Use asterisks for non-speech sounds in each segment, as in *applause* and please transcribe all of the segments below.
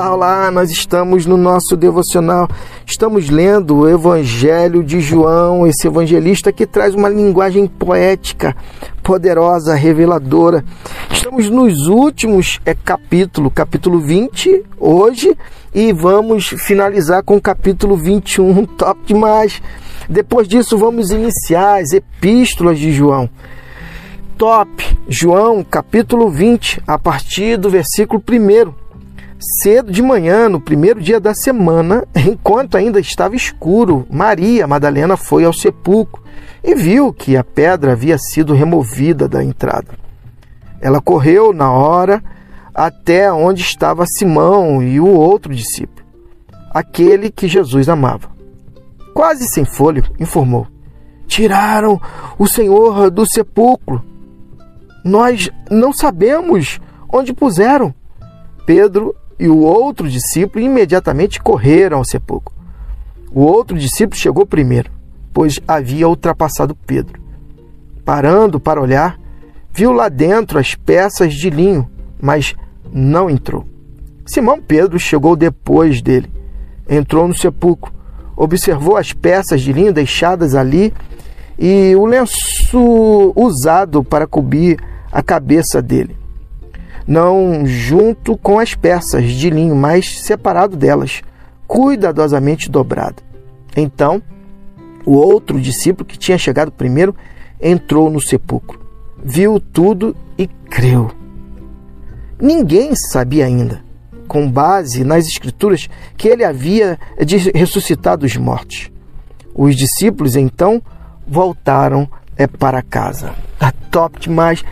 Olá, olá, nós estamos no nosso devocional, estamos lendo o Evangelho de João, esse evangelista que traz uma linguagem poética, poderosa, reveladora. Estamos nos últimos é, capítulo, capítulo 20, hoje, e vamos finalizar com o capítulo 21, *laughs* top demais. Depois disso, vamos iniciar as epístolas de João top. João, capítulo 20, a partir do versículo 1. Cedo de manhã, no primeiro dia da semana, *laughs* enquanto ainda estava escuro, Maria Madalena foi ao sepulcro e viu que a pedra havia sido removida da entrada. Ela correu na hora até onde estava Simão e o outro discípulo, aquele que Jesus amava. Quase sem fôlego, informou: Tiraram o Senhor do sepulcro nós não sabemos onde puseram. Pedro e o outro discípulo imediatamente correram ao sepulcro. O outro discípulo chegou primeiro, pois havia ultrapassado Pedro. Parando para olhar, viu lá dentro as peças de linho, mas não entrou. Simão Pedro chegou depois dele. Entrou no sepulcro, observou as peças de linho deixadas ali e o lenço usado para cobrir a cabeça dele, não junto com as peças de linho, mas separado delas, cuidadosamente dobrado. Então, o outro discípulo que tinha chegado primeiro entrou no sepulcro, viu tudo e creu. Ninguém sabia ainda, com base nas Escrituras, que ele havia ressuscitado os mortos. Os discípulos então voltaram é, para casa. Tá top demais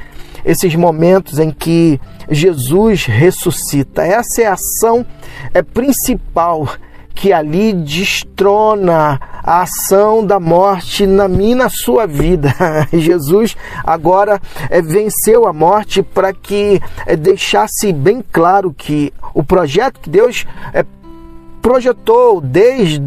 esses momentos em que Jesus ressuscita. Essa é a ação é, principal que ali destrona a ação da morte na minha na sua vida. *laughs* Jesus agora é, venceu a morte para que é, deixasse bem claro que o projeto que Deus é, projetou desde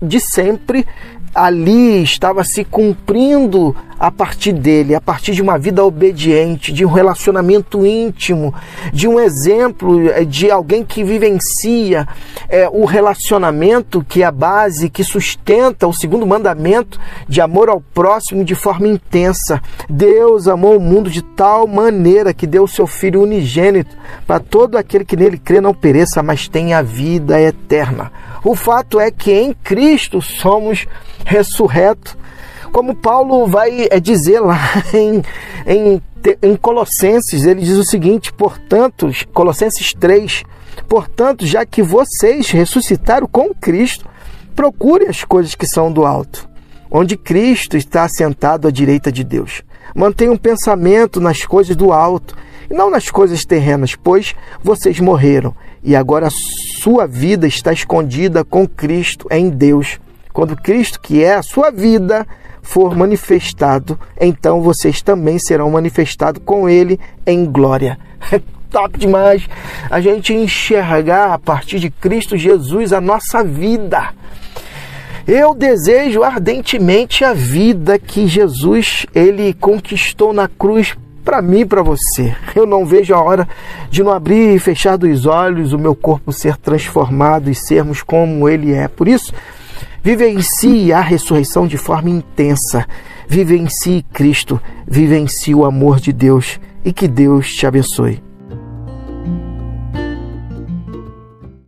de sempre ali estava se cumprindo a partir dele, a partir de uma vida obediente, de um relacionamento íntimo, de um exemplo eh, de alguém que vivencia é, o relacionamento que é a base, que sustenta o segundo mandamento de amor ao próximo de forma intensa. Deus amou o mundo de tal maneira que deu o seu Filho unigênito para todo aquele que nele crê não pereça, mas tenha vida eterna. O fato é que em Cristo somos ressurreto. Como Paulo vai é, dizer lá *laughs* em, em, em Colossenses, ele diz o seguinte: portanto, Colossenses 3, portanto, já que vocês ressuscitaram com Cristo, procure as coisas que são do alto, onde Cristo está assentado à direita de Deus. Mantenha um pensamento nas coisas do alto e não nas coisas terrenas, pois vocês morreram e agora sua vida está escondida com Cristo em Deus. Quando Cristo, que é a sua vida, for manifestado, então vocês também serão manifestados com Ele em glória. É *laughs* top demais a gente enxergar a partir de Cristo Jesus a nossa vida. Eu desejo ardentemente a vida que Jesus ele conquistou na cruz para mim e para você. Eu não vejo a hora de não abrir e fechar dos olhos o meu corpo ser transformado e sermos como ele é. Por isso, Vivencie a ressurreição de forma intensa. Vivencie Cristo. Vivencie o amor de Deus. E que Deus te abençoe.